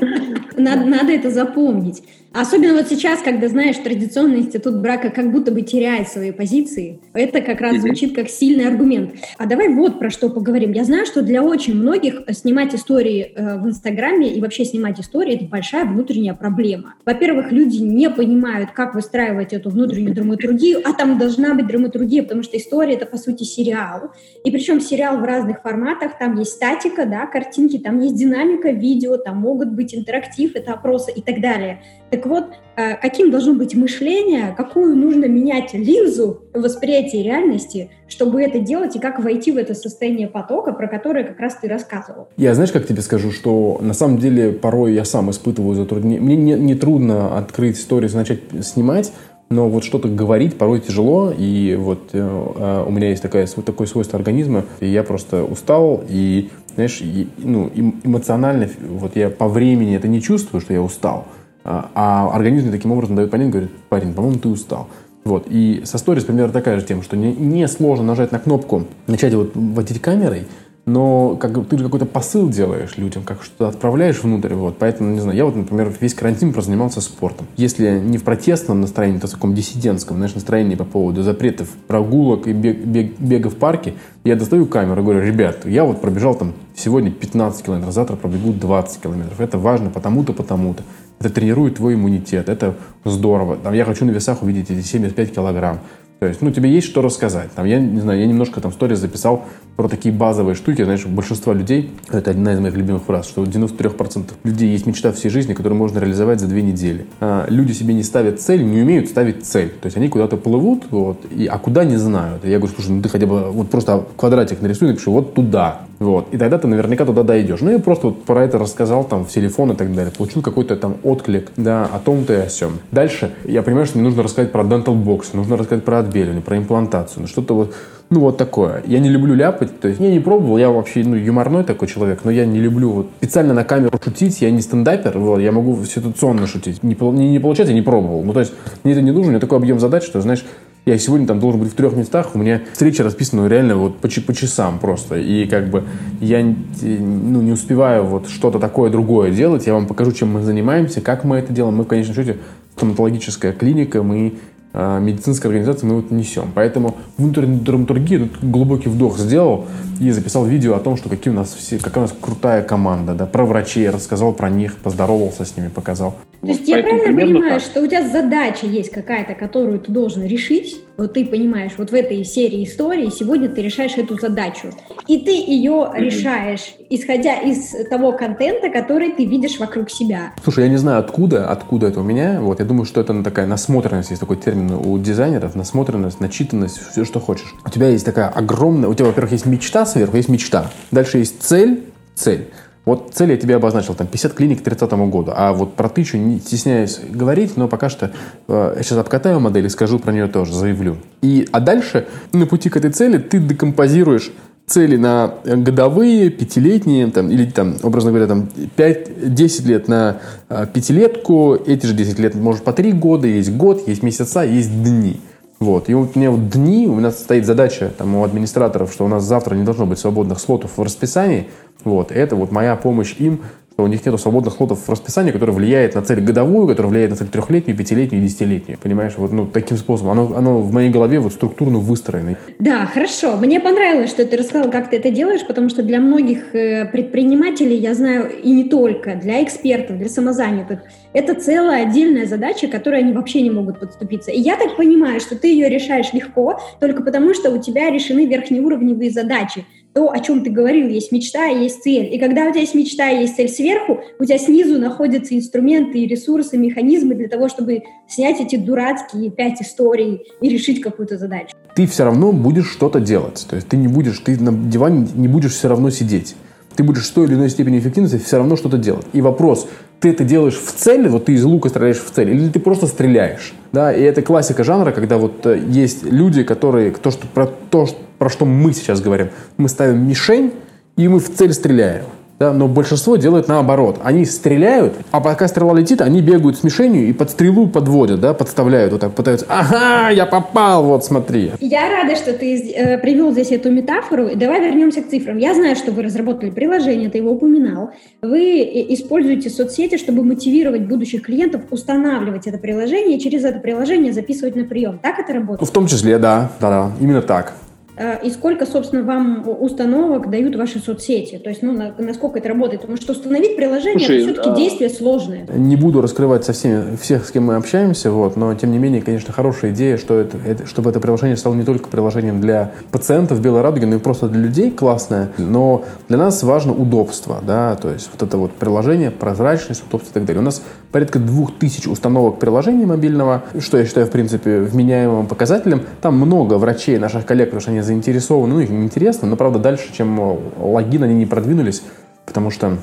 Надо, надо это запомнить. Особенно вот сейчас, когда, знаешь, традиционный институт брака как будто бы теряет свои позиции, это как раз звучит как сильный аргумент. А давай вот про что поговорим. Я знаю, что для очень многих снимать истории э, в Инстаграме и вообще снимать истории – это большая внутренняя проблема. Во-первых, люди не понимают, как выстраивать эту внутреннюю драматургию, а там должна быть драматургия, потому что история – это, по сути, сериал. И причем сериал в разных форматах. Там есть статика, да, картинки, там есть динамика, видео, там могут быть интерактив, это опросы и так далее. Так вот, э, каким должно быть мышление, какую нужно менять линзу восприятия реальности, чтобы это делать и как войти в это состояние потока, про которое как раз ты рассказывал. Я знаешь, как тебе скажу, что на самом деле порой я сам испытываю затруднение. Мне не, не трудно открыть сторис, начать снимать, но вот что-то говорить порой тяжело, и вот э, э у меня есть такая, такое свойство организма, и я просто устал, и, знаешь, и, ну, эмоционально, вот я по времени это не чувствую, что я устал, а, а организм таким образом дает понять, говорит, парень, по-моему, ты устал. Вот. И со сторис примерно такая же тема, что не, не сложно нажать на кнопку, начать вот водить камерой, но как, ты же какой-то посыл делаешь людям, как что-то отправляешь внутрь. Вот. Поэтому, не знаю, я вот, например, весь карантин просто занимался спортом. Если не в протестном настроении, то в таком диссидентском, знаешь, настроении по поводу запретов прогулок и бег, бег, бега в парке, я достаю камеру и говорю, ребят, я вот пробежал там сегодня 15 километров, завтра пробегу 20 километров. Это важно потому-то, потому-то. Это тренирует твой иммунитет, это здорово. Там, я хочу на весах увидеть эти 75 килограмм. То есть, ну, тебе есть что рассказать. Там, я не знаю, я немножко там сторис записал про такие базовые штуки. Знаешь, большинство людей, это одна из моих любимых фраз, что у 93% людей есть мечта всей жизни, которую можно реализовать за две недели. А люди себе не ставят цель, не умеют ставить цель. То есть, они куда-то плывут, вот, и, а куда не знают. И я говорю, слушай, ну ты хотя бы вот просто квадратик нарисуй, напиши вот туда. Вот. И тогда ты наверняка туда дойдешь. Ну, я просто вот про это рассказал там в телефон и так далее. Получил какой-то там отклик, да, о том-то и о сем. Дальше я понимаю, что мне нужно рассказать про dental box, нужно рассказать про отбеливание, про имплантацию, ну, что-то вот ну, вот такое. Я не люблю ляпать, то есть я не пробовал, я вообще, ну, юморной такой человек, но я не люблю вот специально на камеру шутить, я не стендапер, вот, я могу ситуационно шутить. Не, не, не получается, я не пробовал. Ну, то есть мне это не нужно, у меня такой объем задач, что, знаешь, я сегодня там должен быть в трех местах, у меня встреча расписана реально вот по, по часам просто. И как бы я ну, не успеваю вот что-то такое другое делать. Я вам покажу, чем мы занимаемся, как мы это делаем. Мы, в конечном счете, стоматологическая клиника, мы э, медицинская организация, мы вот несем. Поэтому внутреннюю драматургию глубокий вдох сделал и записал видео о том, что какие у нас все, какая у нас крутая команда, да, про врачей, рассказал про них, поздоровался с ними, показал. То есть я правильно понимаю, так. что у тебя задача есть какая-то, которую ты должен решить, вот ты понимаешь, вот в этой серии истории сегодня ты решаешь эту задачу, и ты ее mm-hmm. решаешь, исходя из того контента, который ты видишь вокруг себя. Слушай, я не знаю, откуда, откуда это у меня, вот, я думаю, что это такая насмотренность, есть такой термин у дизайнеров, насмотренность, начитанность, все, что хочешь. У тебя есть такая огромная, у тебя, во-первых, есть мечта сверху, есть мечта, дальше есть цель, цель. Вот цель я тебе обозначил, там 50 клиник к 30 году. А вот про тысячу не стесняюсь говорить, но пока что э, сейчас обкатаю модель и скажу про нее тоже, заявлю. И, а дальше на пути к этой цели ты декомпозируешь цели на годовые, пятилетние, там, или там, образно говоря, там 5-10 лет на э, пятилетку, эти же 10 лет, может, по 3 года, есть год, есть месяца, есть дни. Вот. И вот у меня вот дни, у нас стоит задача там, у администраторов, что у нас завтра не должно быть свободных слотов в расписании. Вот. Это вот моя помощь им у них нет свободных лотов в расписании, которое влияет на цель годовую, которое влияет на цель трехлетнюю, пятилетнюю, десятилетнюю. Понимаешь, вот ну, таким способом. Оно, оно в моей голове вот структурно выстроено. Да, хорошо. Мне понравилось, что ты рассказал, как ты это делаешь, потому что для многих э, предпринимателей, я знаю, и не только, для экспертов, для самозанятых, это целая отдельная задача, которой они вообще не могут подступиться. И я так понимаю, что ты ее решаешь легко, только потому что у тебя решены верхнеуровневые задачи то, о чем ты говорил, есть мечта, есть цель. И когда у тебя есть мечта, есть цель сверху, у тебя снизу находятся инструменты, ресурсы, механизмы для того, чтобы снять эти дурацкие пять историй и решить какую-то задачу. Ты все равно будешь что-то делать. То есть ты не будешь, ты на диване не будешь все равно сидеть. Ты будешь с той или иной степени эффективности все равно что-то делать. И вопрос, ты это делаешь в цель, вот ты из лука стреляешь в цель, или ты просто стреляешь. Да, и это классика жанра, когда вот э, есть люди, которые, то, что, про то, про что мы сейчас говорим, мы ставим мишень, и мы в цель стреляем. Да? Но большинство делает наоборот. Они стреляют, а пока стрела летит, они бегают с мишенью и под стрелу подводят, да, подставляют, вот так пытаются. Ага, я попал, вот смотри. Я рада, что ты э, привел здесь эту метафору. Давай вернемся к цифрам. Я знаю, что вы разработали приложение, ты его упоминал. Вы э, используете соцсети, чтобы мотивировать будущих клиентов устанавливать это приложение и через это приложение записывать на прием. Так это работает? В том числе, да, да, да, именно так. Э, и сколько, собственно, вам установок дают ваши соцсети? То есть, ну, на, насколько это работает? Потому что установить приложение Слушай, это все-таки а... действие сложное. Не буду раскрывать со всеми, всех, с кем мы общаемся, вот, но, тем не менее, конечно, хорошая идея, что это, это, чтобы это приложение стало не только приложением для пациентов Белой Радуги, но и просто для людей классное. Но для нас важно удобство, да, то есть вот это вот приложение, прозрачность, удобство и так далее. У нас порядка двух тысяч установок приложения мобильного, что я считаю, в принципе, вменяемым показателем. Там много врачей, наших коллег, потому что они заинтересованы, ну, им интересно, но, правда, дальше, чем логин, они не продвинулись, потому что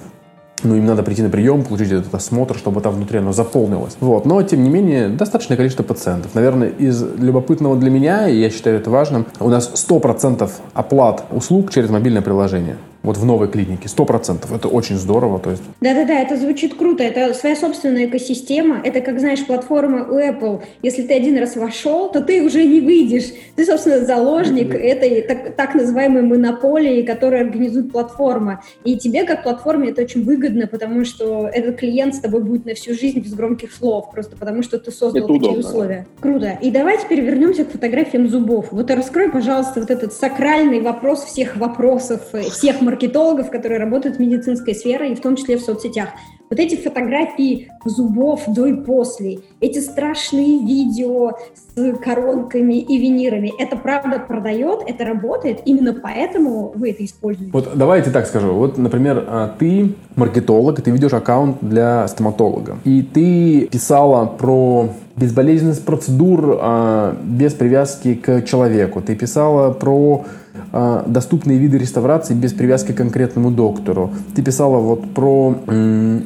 ну, им надо прийти на прием, получить этот осмотр, чтобы там внутри оно заполнилось. Вот. Но, тем не менее, достаточное количество пациентов. Наверное, из любопытного для меня, и я считаю это важным, у нас 100% оплат услуг через мобильное приложение вот в новой клинике. Сто процентов. Это очень здорово. То есть... Да-да-да, это звучит круто. Это своя собственная экосистема. Это, как знаешь, платформа у Apple. Если ты один раз вошел, то ты уже не выйдешь. Ты, собственно, заложник этой так, так называемой монополии, которую организует платформа. И тебе, как платформе, это очень выгодно, потому что этот клиент с тобой будет на всю жизнь без громких слов, просто потому что ты создал это такие удобно. условия. Круто. И давай теперь вернемся к фотографиям зубов. Вот раскрой, пожалуйста, вот этот сакральный вопрос всех вопросов, всех маркетологов, которые работают в медицинской сфере и в том числе в соцсетях. Вот эти фотографии зубов до и после, эти страшные видео с коронками и винирами, это правда продает, это работает, именно поэтому вы это используете? Вот давайте так скажу. Вот, например, а, ты маркетолог, ты ведешь аккаунт для стоматолога, и ты писала про безболезненность процедур а, без привязки к человеку. Ты писала про а, доступные виды реставрации без привязки к конкретному доктору. Ты писала вот про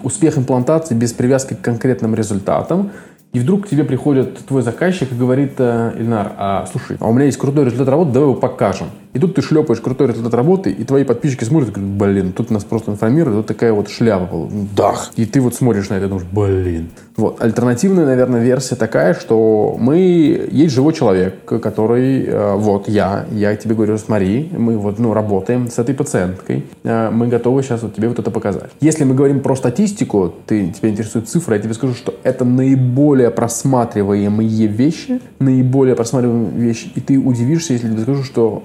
успех имплантации без привязки к конкретным результатам. И вдруг к тебе приходит твой заказчик и говорит, э, Ильнар, а, слушай, а у меня есть крутой результат работы, давай его покажем. И тут ты шлепаешь крутой результат работы, и твои подписчики смотрят и говорят, блин, тут нас просто информируют, вот такая вот шляпа была. Дах. И ты вот смотришь на это и думаешь, блин. Вот. Альтернативная, наверное, версия такая, что мы... Есть живой человек, который... Э, вот я, я тебе говорю, смотри, мы вот, ну, работаем с этой пациенткой, э, мы готовы сейчас вот тебе вот это показать. Если мы говорим про статистику, ты, тебя интересует цифра, я тебе скажу, что это наиболее просматриваемые вещи, наиболее просматриваемые вещи, и ты удивишься, если я тебе скажу, что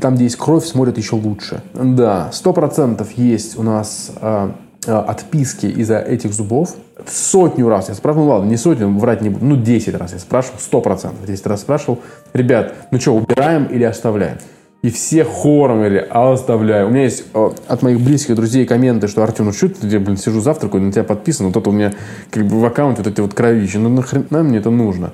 там, где есть кровь, смотрят еще лучше. Да, сто процентов есть у нас э, отписки из-за этих зубов. Сотню раз я спрашивал, ну ладно, не сотню, врать не буду, ну 10 раз я спрашивал, сто процентов, 10 раз спрашивал, ребят, ну что, убираем или оставляем? И все хором или оставляю. У меня есть о, от моих близких друзей комменты, что Артем, ну что ты, я, блин, сижу завтракаю, на тебя подписан, вот это у меня как бы в аккаунте вот эти вот кровищи, ну нахрена мне это нужно?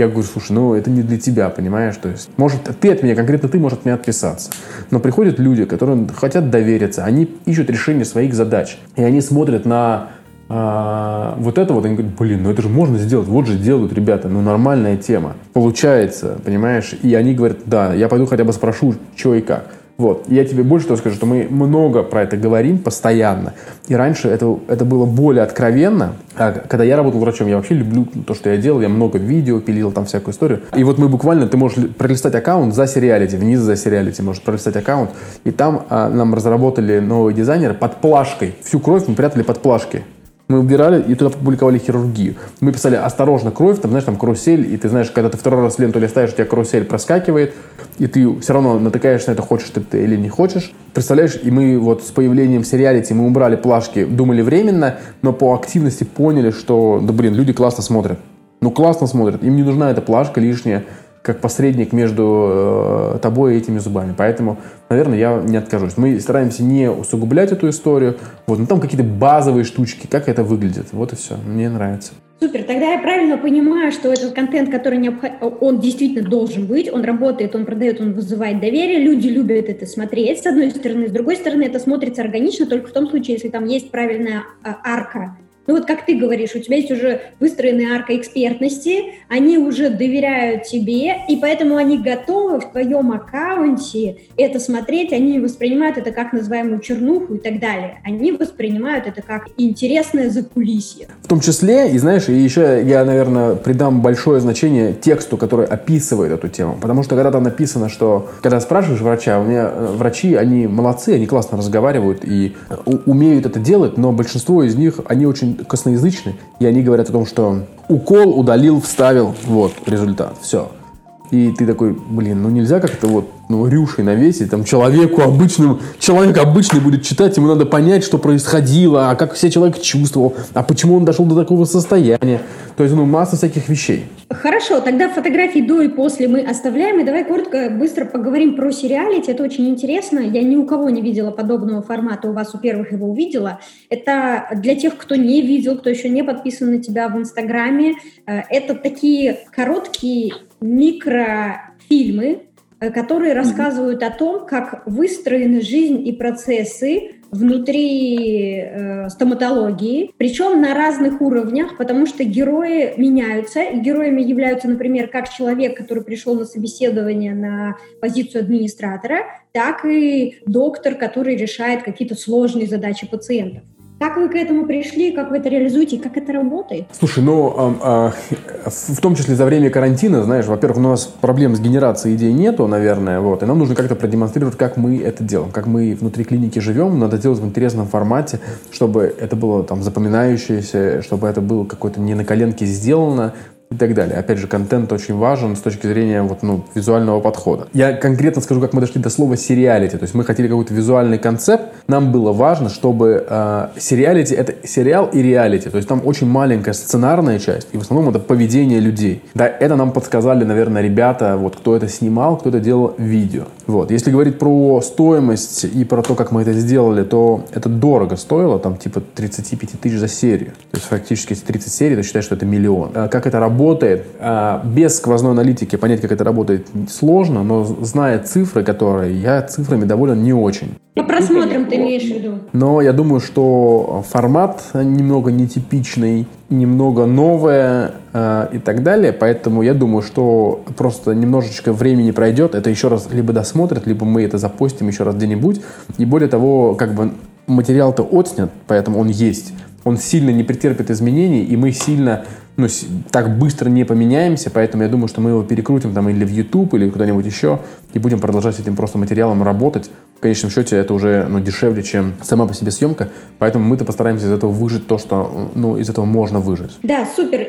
Я говорю, слушай, ну это не для тебя, понимаешь? То есть, может, ты от меня, конкретно ты, может от меня отписаться. Но приходят люди, которые хотят довериться, они ищут решение своих задач. И они смотрят на а, вот это вот, они говорят, блин, ну это же можно сделать, вот же делают ребята, ну нормальная тема. Получается, понимаешь? И они говорят, да, я пойду хотя бы спрошу, что и как. Вот. Я тебе больше того скажу, что мы много про это говорим постоянно. И раньше это, это было более откровенно. А когда я работал врачом, я вообще люблю то, что я делал. Я много видео пилил, там всякую историю. И вот мы буквально, ты можешь пролистать аккаунт за сериалити, вниз за сериалити, можешь пролистать аккаунт. И там а, нам разработали новые дизайнеры под плашкой. Всю кровь мы прятали под плашкой. Мы убирали и туда публиковали хирургию. Мы писали «Осторожно, кровь», там, знаешь, там карусель, и ты знаешь, когда ты второй раз ленту листаешь, у тебя карусель проскакивает, и ты все равно натыкаешься на это, хочешь ты или не хочешь. Представляешь, и мы вот с появлением сериалити мы убрали плашки, думали временно, но по активности поняли, что, да блин, люди классно смотрят. Ну, классно смотрят. Им не нужна эта плашка лишняя как посредник между э, тобой и этими зубами. Поэтому, наверное, я не откажусь. Мы стараемся не усугублять эту историю. Вот, но там какие-то базовые штучки, как это выглядит. Вот и все. Мне нравится. Супер, тогда я правильно понимаю, что этот контент, который необход... он действительно должен быть, он работает, он продает, он вызывает доверие, люди любят это смотреть, с одной стороны, с другой стороны, это смотрится органично только в том случае, если там есть правильная а, арка ну вот как ты говоришь, у тебя есть уже выстроенная арка экспертности, они уже доверяют тебе, и поэтому они готовы в твоем аккаунте это смотреть, они воспринимают это как называемую чернуху и так далее. Они воспринимают это как интересное закулисье. В том числе, и знаешь, и еще я, наверное, придам большое значение тексту, который описывает эту тему. Потому что когда там написано, что когда спрашиваешь врача, у меня э, врачи, они молодцы, они классно разговаривают и э, умеют это делать, но большинство из них, они очень косноязычны, и они говорят о том, что укол удалил, вставил, вот результат, все. И ты такой, блин, ну нельзя как-то вот ну, рюшей навесить, там, человеку обычному, человек обычный будет читать, ему надо понять, что происходило, а как все человек чувствовал, а почему он дошел до такого состояния. То есть, ну, масса всяких вещей. Хорошо, тогда фотографии до и после мы оставляем, и давай коротко, быстро поговорим про сериалити, это очень интересно, я ни у кого не видела подобного формата, у вас у первых его увидела. Это для тех, кто не видел, кто еще не подписан на тебя в Инстаграме, э, это такие короткие микрофильмы, которые рассказывают о том, как выстроены жизнь и процессы внутри э, стоматологии, причем на разных уровнях, потому что герои меняются. И героями являются, например, как человек, который пришел на собеседование на позицию администратора, так и доктор, который решает какие-то сложные задачи пациентов. Как вы к этому пришли, как вы это реализуете, как это работает? Слушай, ну, а, а, в том числе за время карантина, знаешь, во-первых, у нас проблем с генерацией идей нету, наверное, вот, и нам нужно как-то продемонстрировать, как мы это делаем, как мы внутри клиники живем, надо делать в интересном формате, чтобы это было там запоминающееся, чтобы это было какое-то не на коленке сделано, и так далее. Опять же, контент очень важен с точки зрения вот, ну, визуального подхода. Я конкретно скажу, как мы дошли до слова сериалити. То есть мы хотели какой-то визуальный концепт. Нам было важно, чтобы э, это сериал и реалити. То есть там очень маленькая сценарная часть, и в основном это поведение людей. Да, это нам подсказали, наверное, ребята, вот кто это снимал, кто это делал видео. Вот. Если говорить про стоимость и про то, как мы это сделали, то это дорого стоило, там типа 35 тысяч за серию. То есть фактически, если 30 серий, то считай, что это миллион. А как это работает? Работает. А, без сквозной аналитики понять, как это работает, сложно, но зная цифры, которые, я цифрами доволен не очень. По просмотрам ты имеешь в виду? Но я думаю, что формат немного нетипичный, немного новое э, и так далее. Поэтому я думаю, что просто немножечко времени пройдет. Это еще раз либо досмотрят, либо мы это запостим еще раз где-нибудь. И более того, как бы материал-то отснят, поэтому он есть. Он сильно не претерпит изменений, и мы сильно ну, так быстро не поменяемся, поэтому я думаю, что мы его перекрутим там или в YouTube, или куда-нибудь еще, и будем продолжать с этим просто материалом работать. В конечном счете это уже ну, дешевле, чем сама по себе съемка, поэтому мы-то постараемся из этого выжить то, что ну, из этого можно выжить. Да, супер.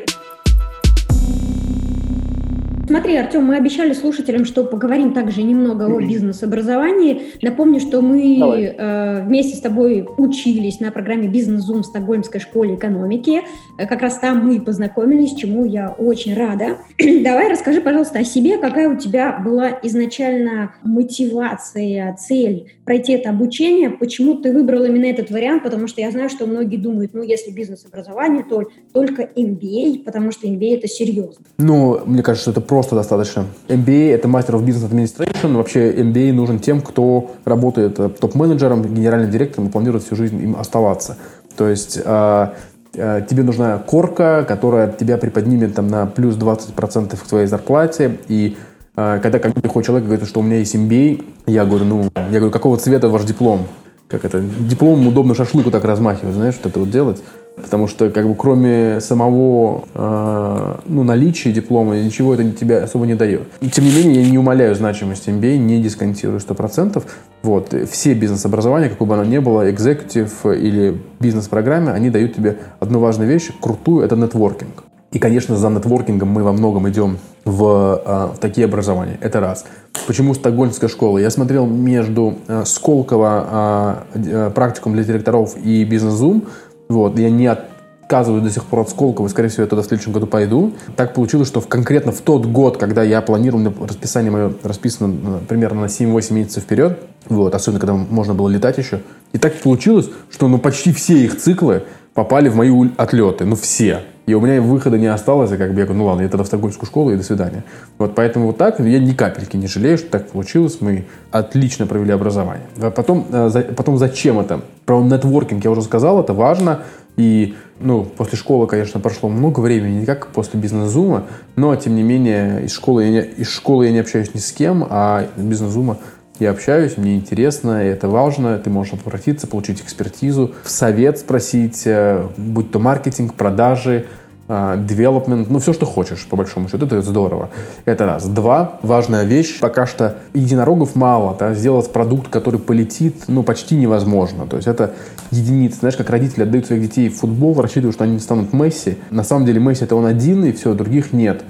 Смотри, Артем, мы обещали слушателям, что поговорим также немного о бизнес-образовании. Напомню, что мы э, вместе с тобой учились на программе «Бизнес-зум» в Стокгольмской школе экономики. Э, как раз там мы познакомились, чему я очень рада. [CLEARS THROAT] Давай расскажи, пожалуйста, о себе, какая у тебя была изначально мотивация, цель пройти это обучение, почему ты выбрал именно этот вариант, потому что я знаю, что многие думают, ну, если бизнес-образование, то только MBA, потому что MBA это серьезно. Ну, мне кажется, что это просто достаточно. MBA — это Master of Business Administration. Вообще MBA нужен тем, кто работает э, топ-менеджером, генеральным директором и планирует всю жизнь им оставаться. То есть э, э, тебе нужна корка, которая тебя приподнимет там, на плюс 20% к твоей зарплате. И когда ко мне приходит человек и говорит, что у меня есть MBA, я говорю, ну, я говорю, какого цвета ваш диплом? Как это? Диплом удобно шашлыку так размахивать, знаешь, что это вот делать. Потому что, как бы, кроме самого э, ну, наличия диплома, ничего это тебя особо не дает. Тем не менее, я не умоляю значимость MBA, не дисконтирую 100%. Вот. Все бизнес-образования, какое бы оно ни было, экзекутив или бизнес-программы, они дают тебе одну важную вещь, крутую, это нетворкинг. И, конечно, за нетворкингом мы во многом идем в, э, в такие образования. Это раз. Почему Стокгольмская школа? Я смотрел между э, Сколково э, практикум для директоров и бизнес-зум, вот, я не отказываюсь до сих пор от Сколково, скорее всего, я туда в следующем году пойду. Так получилось, что в, конкретно в тот год, когда я планировал, расписание мое расписано ну, примерно на 7-8 месяцев вперед, вот, особенно когда можно было летать еще. И так получилось, что ну, почти все их циклы попали в мои отлеты, ну все. И у меня выхода не осталось, и как бы я говорю, ну ладно, я тогда в Стокгольмскую школу и до свидания. Вот поэтому вот так я ни капельки не жалею, что так получилось. Мы отлично провели образование. А потом, э, потом зачем это? Про нетворкинг я уже сказал, это важно. И, ну, после школы, конечно, прошло много времени, не как после бизнес-зума, но, тем не менее, из школы, я не, из школы я не общаюсь ни с кем, а из бизнес-зума я общаюсь, мне интересно, это важно, ты можешь обратиться, получить экспертизу, совет спросить, э, будь то маркетинг, продажи, а, development, ну, все, что хочешь, по большому счету, это здорово. Это раз. Два, важная вещь, пока что единорогов мало, да, сделать продукт, который полетит, ну, почти невозможно. То есть это единицы. Знаешь, как родители отдают своих детей в футбол, рассчитывают, что они станут Месси. На самом деле Месси это он один, и все, других нет.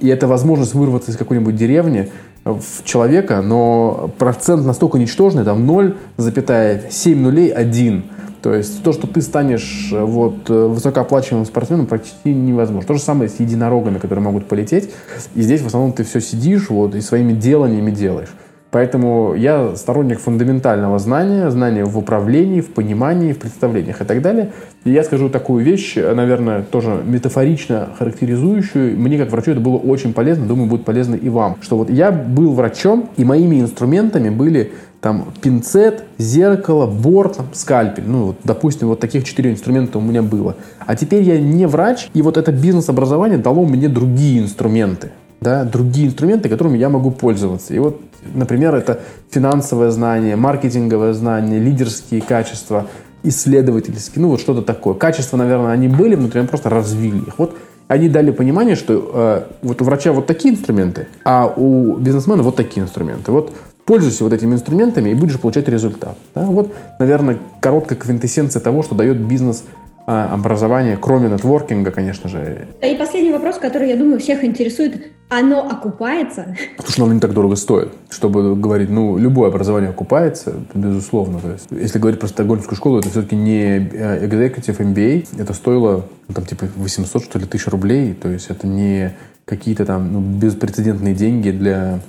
И это возможность вырваться из какой-нибудь деревни в человека, но процент настолько ничтожный, там 0,7 нулей 1. То есть то, что ты станешь э, вот, э, высокооплачиваемым спортсменом, практически невозможно. То же самое с единорогами, которые могут полететь. И здесь в основном ты все сидишь вот, и своими деланиями делаешь. Поэтому я сторонник фундаментального знания, знания в управлении, в понимании, в представлениях и так далее. И я скажу такую вещь, наверное, тоже метафорично характеризующую. Мне как врачу это было очень полезно, думаю, будет полезно и вам. Что вот я был врачом, и моими инструментами были там пинцет, зеркало, борт, там, скальпель. Ну, вот, допустим, вот таких четыре инструмента у меня было. А теперь я не врач, и вот это бизнес-образование дало мне другие инструменты. Да, другие инструменты, которыми я могу пользоваться. И вот, например, это финансовое знание, маркетинговое знание, лидерские качества, исследовательские, ну вот что-то такое. Качества, наверное, они были внутри, мы просто развили их. Вот они дали понимание, что э, вот у врача вот такие инструменты, а у бизнесмена вот такие инструменты. Вот Пользуйся вот этими инструментами и будешь получать результат. Да? Вот, наверное, короткая квинтэссенция того, что дает бизнес а, образование, кроме нетворкинга, конечно же. И последний вопрос, который, я думаю, всех интересует. Оно окупается? Потому что оно не так дорого стоит. Чтобы говорить, ну, любое образование окупается, безусловно. То есть, если говорить про стокгольмскую школу, это все-таки не э, executive MBA. Это стоило, ну, там, типа, 800, что ли, тысяч рублей. То есть, это не какие-то там ну, беспрецедентные деньги для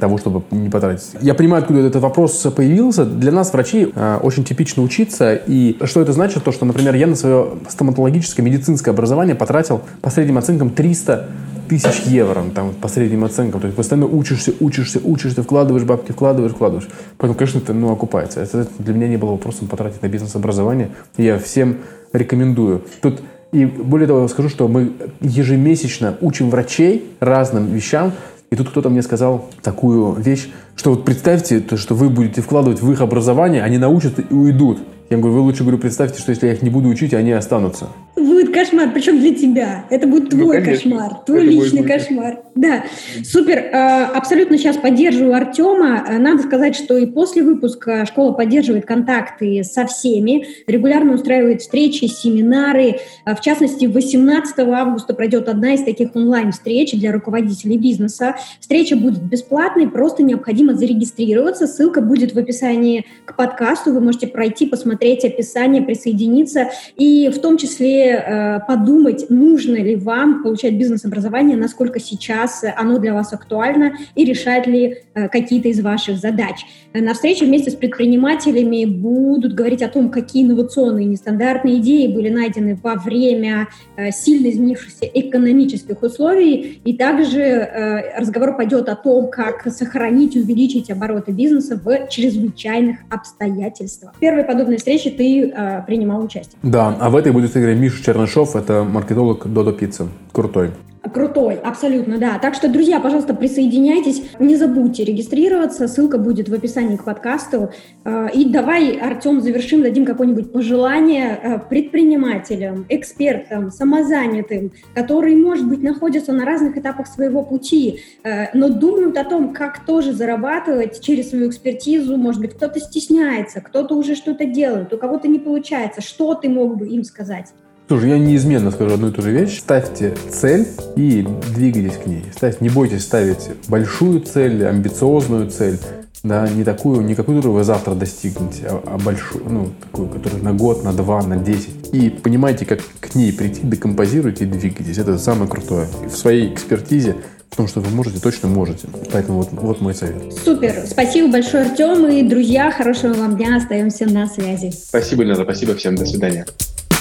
того, чтобы не потратить. Я понимаю, откуда этот вопрос появился. Для нас, врачей, э, очень типично учиться. И что это значит? То, что, например, я на свое стоматологическое медицинское образование потратил по средним оценкам 300 тысяч евро, там, по средним оценкам. То есть постоянно учишься, учишься, учишься, вкладываешь бабки, вкладываешь, вкладываешь. Поэтому, конечно, это ну, окупается. Это для меня не было вопросом потратить на бизнес-образование. Я всем рекомендую. Тут и более того, скажу, что мы ежемесячно учим врачей разным вещам, и тут кто-то мне сказал такую вещь, что вот представьте, то, что вы будете вкладывать в их образование, они научатся и уйдут. Я говорю, вы лучше, говорю, представьте, что если я их не буду учить, они останутся. Будет кошмар, причем для тебя. Это будет ну, твой ну, кошмар, твой Это личный кошмар. Да, супер. Э, абсолютно сейчас поддерживаю Артема. Э, надо сказать, что и после выпуска школа поддерживает контакты со всеми, регулярно устраивает встречи, семинары. Э, в частности, 18 августа пройдет одна из таких онлайн-встреч для руководителей бизнеса. Встреча будет бесплатной, просто необходимо зарегистрироваться. Ссылка будет в описании к подкасту. Вы можете пройти, посмотреть описание, присоединиться и в том числе э, подумать, нужно ли вам получать бизнес-образование, насколько сейчас оно для вас актуально и решает ли э, какие-то из ваших задач. На встрече вместе с предпринимателями будут говорить о том, какие инновационные нестандартные идеи были найдены во время э, сильно изменившихся экономических условий, и также э, разговор пойдет о том, как сохранить и увеличить обороты бизнеса в чрезвычайных обстоятельствах. Первой подобной встрече ты э, принимал участие. Да, а в этой будет играть Миша Чернышов, это маркетолог Додо Пицца, крутой. Крутой, абсолютно, да. Так что, друзья, пожалуйста, присоединяйтесь. Не забудьте регистрироваться. Ссылка будет в описании к подкасту. Э, и давай, Артем, завершим, дадим какое-нибудь пожелание э, предпринимателям, экспертам, самозанятым, которые, может быть, находятся на разных этапах своего пути, э, но думают о том, как тоже зарабатывать через свою экспертизу. Может быть, кто-то стесняется, кто-то уже что-то делает, у кого-то не получается. Что ты мог бы им сказать? Слушай, я неизменно скажу одну и ту же вещь. Ставьте цель и двигайтесь к ней. Ставьте, не бойтесь ставить большую цель, амбициозную цель. Да, не такую, не какую, которую вы завтра достигнете, а, а большую, ну, такую, которую на год, на два, на десять. И понимаете, как к ней прийти, декомпозируйте и двигайтесь. Это самое крутое. В своей экспертизе Потому что вы можете, точно можете. Поэтому вот, вот мой совет. Супер. Спасибо большое, Артем. И, друзья, хорошего вам дня. Остаемся на связи. Спасибо, Лена. Спасибо всем. До свидания.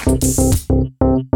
Thank you.